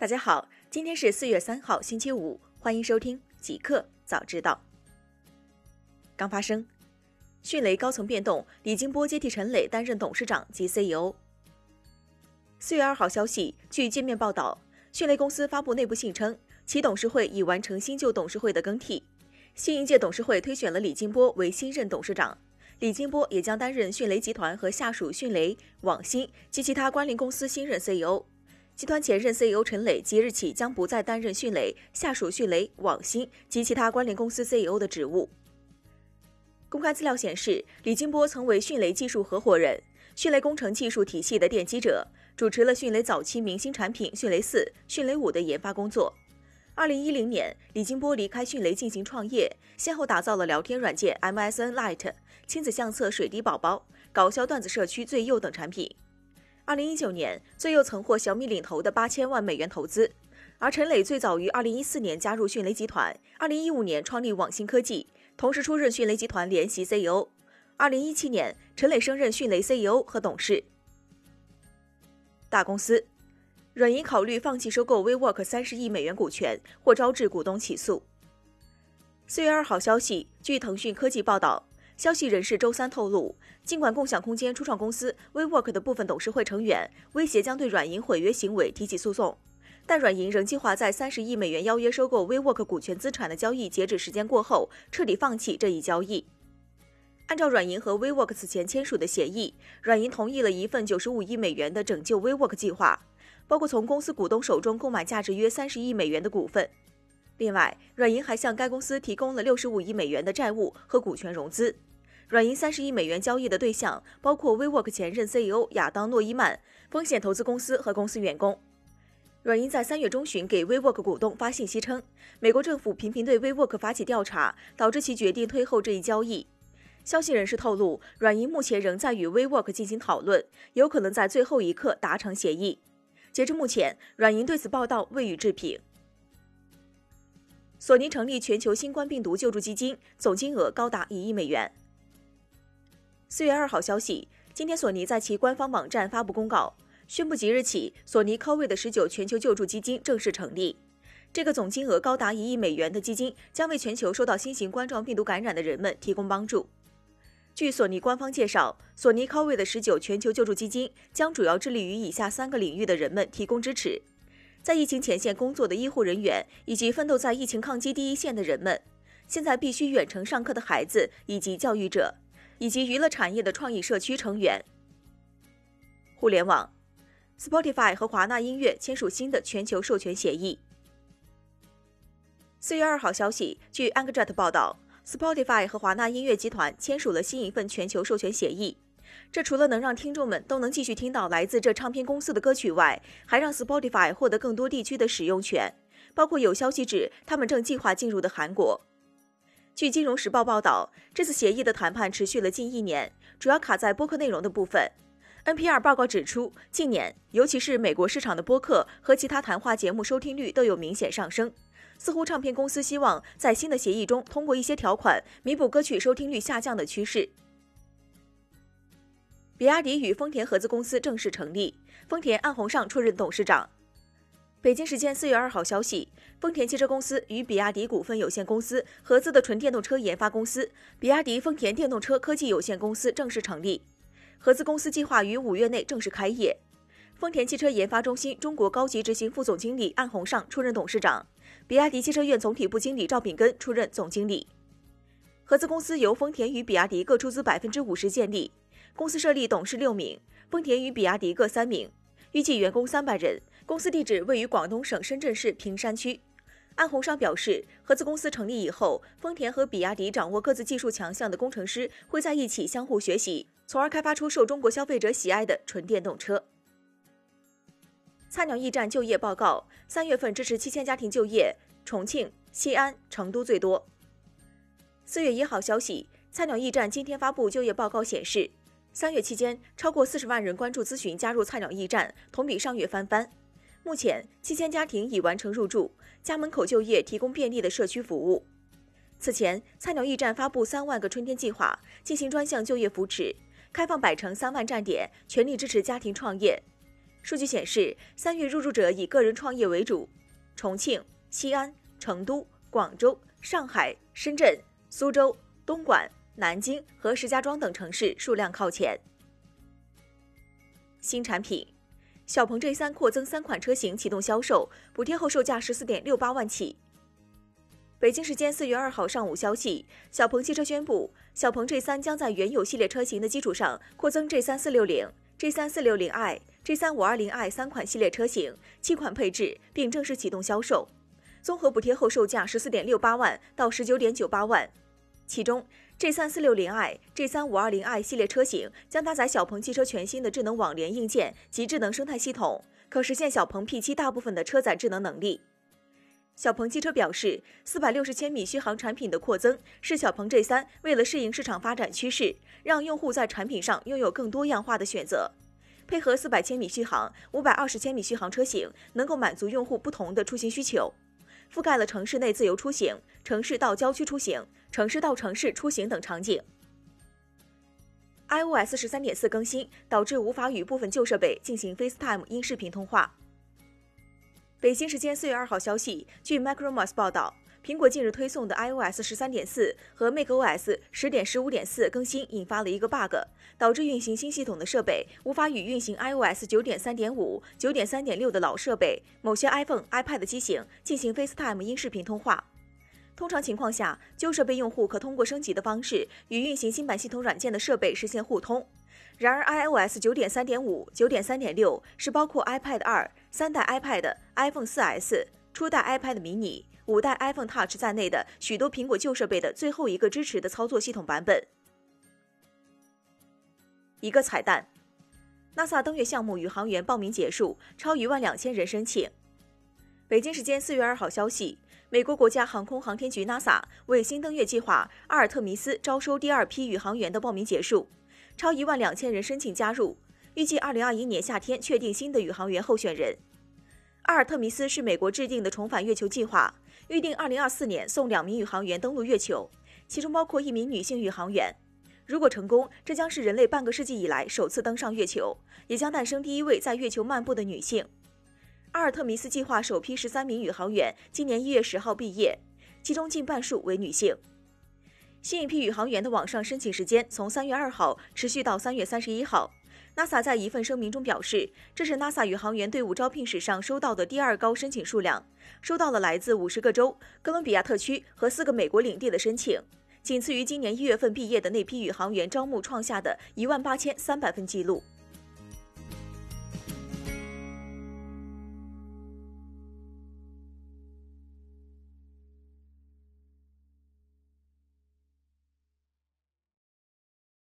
大家好，今天是四月三号，星期五，欢迎收听极客早知道。刚发生，迅雷高层变动，李金波接替陈磊担任董事长及 CEO。四月二号消息，据界面报道，迅雷公司发布内部信称，其董事会已完成新旧董事会的更替，新一届董事会推选了李金波为新任董事长，李金波也将担任迅雷集团和下属迅雷、网新及其他关联公司新任 CEO。集团前任 CEO 陈磊即日起将不再担任迅雷下属迅雷、网新及其他关联公司 CEO 的职务。公开资料显示，李金波曾为迅雷技术合伙人、迅雷工程技术体系的奠基者，主持了迅雷早期明星产品迅雷四、迅雷五的研发工作。二零一零年，李金波离开迅雷进行创业，先后打造了聊天软件 MSN Lite、亲子相册水滴宝宝、搞笑段子社区最右等产品。二零一九年，最右曾获小米领投的八千万美元投资。而陈磊最早于二零一四年加入迅雷集团，二零一五年创立网新科技，同时出任迅雷集团联席 CEO。二零一七年，陈磊升任迅雷 CEO 和董事。大公司，软银考虑放弃收购 WeWork 三十亿美元股权，或招致股东起诉。四月二号消息，据腾讯科技报道。消息人士周三透露，尽管共享空间初创公司 WeWork 的部分董事会成员威胁将对软银毁约行为提起诉讼，但软银仍计划在三十亿美元邀约收购 WeWork 股权资产的交易截止时间过后彻底放弃这一交易。按照软银和 WeWork 此前签署的协议，软银同意了一份九十五亿美元的拯救 WeWork 计划，包括从公司股东手中购买价值约三十亿美元的股份。另外，软银还向该公司提供了六十五亿美元的债务和股权融资。软银三十亿美元交易的对象包括 WeWork 前任 CEO 亚当诺伊曼、风险投资公司和公司员工。软银在三月中旬给 WeWork 股东发信息称，美国政府频频对 WeWork 发起调查，导致其决定推后这一交易。消息人士透露，软银目前仍在与 WeWork 进行讨论，有可能在最后一刻达成协议。截至目前，软银对此报道未予置评。索尼成立全球新冠病毒救助基金，总金额高达一亿美元。四月二号消息，今天索尼在其官方网站发布公告，宣布即日起，索尼 COVID 十九全球救助基金正式成立。这个总金额高达一亿美元的基金将为全球受到新型冠状病毒感染的人们提供帮助。据索尼官方介绍，索尼 COVID 十九全球救助基金将主要致力于以下三个领域的人们提供支持：在疫情前线工作的医护人员，以及奋斗在疫情抗击第一线的人们；现在必须远程上课的孩子，以及教育者。以及娱乐产业的创意社区成员。互联网，Spotify 和华纳音乐签署新的全球授权协议。四月二号消息，据 Angjet 报道，Spotify 和华纳音乐集团签署了新一份全球授权协议。这除了能让听众们都能继续听到来自这唱片公司的歌曲外，还让 Spotify 获得更多地区的使用权，包括有消息指他们正计划进入的韩国。据《金融时报》报道，这次协议的谈判持续了近一年，主要卡在播客内容的部分。NPR 报告指出，近年，尤其是美国市场的播客和其他谈话节目收听率都有明显上升。似乎唱片公司希望在新的协议中通过一些条款弥补歌曲收听率下降的趋势。比亚迪与丰田合资公司正式成立，丰田安宏尚出任董事长。北京时间四月二号消息，丰田汽车公司与比亚迪股份有限公司合资的纯电动车研发公司比亚迪丰田电动车科技有限公司正式成立。合资公司计划于五月内正式开业。丰田汽车研发中心中国高级执行副总经理安宏尚出任董事长，比亚迪汽车院总体部经理赵炳根出任总经理。合资公司由丰田与比亚迪各出资百分之五十建立，公司设立董事六名，丰田与比亚迪各三名，预计员工三百人。公司地址位于广东省深圳市坪山区。安宏商表示，合资公司成立以后，丰田和比亚迪掌握各自技术强项的工程师会在一起相互学习，从而开发出受中国消费者喜爱的纯电动车。菜鸟驿站就业报告：三月份支持七千家庭就业，重庆、西安、成都最多。四月一号消息，菜鸟驿站今天发布就业报告显示，三月期间超过四十万人关注咨询加入菜鸟驿站，同比上月翻番。目前，七千家庭已完成入住，家门口就业提供便利的社区服务。此前，菜鸟驿站发布三万个春天计划，进行专项就业扶持，开放百城三万站点，全力支持家庭创业。数据显示，三月入驻者以个人创业为主，重庆、西安、成都、广州、上海、深圳、苏州、东莞、南京和石家庄等城市数量靠前。新产品，小鹏 G3 扩增三款车型启动销售，补贴后售价十四点六八万起。北京时间四月二号上午消息，小鹏汽车宣布，小鹏 G3 将在原有系列车型的基础上扩增 G3 四六零、G3 四六零 i、G3 五二零 i 三款系列车型，七款配置，并正式启动销售，综合补贴后售价十四点六八万到十九点九八万，其中。G 三四六零 i、G 三五二零 i 系列车型将搭载小鹏汽车全新的智能网联硬件及智能生态系统，可实现小鹏 P7 大部分的车载智能能力。小鹏汽车表示，四百六十千米续航产品的扩增是小鹏 G 三为了适应市场发展趋势，让用户在产品上拥有更多样化的选择。配合四百千米续航、五百二十千米续航车型，能够满足用户不同的出行需求。覆盖了城市内自由出行、城市到郊区出行、城市到城市出行等场景。iOS 十三点四更新导致无法与部分旧设备进行 FaceTime 音视频通话。北京时间四月二号消息，据 Macrumors 报道。苹果近日推送的 iOS 十三点四和 macOS 十点十五点四更新引发了一个 bug，导致运行新系统的设备无法与运行 iOS 九点三点五、九点三点六的老设备、某些 iPhone、iPad 机型进行 FaceTime 音视频通话。通常情况下，旧设备用户可通过升级的方式与运行新版系统软件的设备实现互通。然而，iOS 九点三点五、九点三点六是包括 iPad 二、三代 iPad、iPhone 四 S、初代 iPad mini。五代 iPhone Touch 在内的许多苹果旧设备的最后一个支持的操作系统版本。一个彩蛋：NASA 登月项目宇航员报名结束，超一万两千人申请。北京时间四月二号消息，美国国家航空航天局 NASA 为新登月计划阿尔特弥斯招收第二批宇航员的报名结束，超一万两千人申请加入，预计二零二一年夏天确定新的宇航员候选人。阿尔特弥斯是美国制定的重返月球计划。预定二零二四年送两名宇航员登陆月球，其中包括一名女性宇航员。如果成功，这将是人类半个世纪以来首次登上月球，也将诞生第一位在月球漫步的女性。阿尔特弥斯计划首批十三名宇航员今年一月十号毕业，其中近半数为女性。新一批宇航员的网上申请时间从三月二号持续到三月三十一号。NASA 在一份声明中表示，这是 NASA 宇航员队伍招聘史上收到的第二高申请数量，收到了来自五十个州、哥伦比亚特区和四个美国领地的申请，仅次于今年一月份毕业的那批宇航员招募创下的一万八千三百份记录。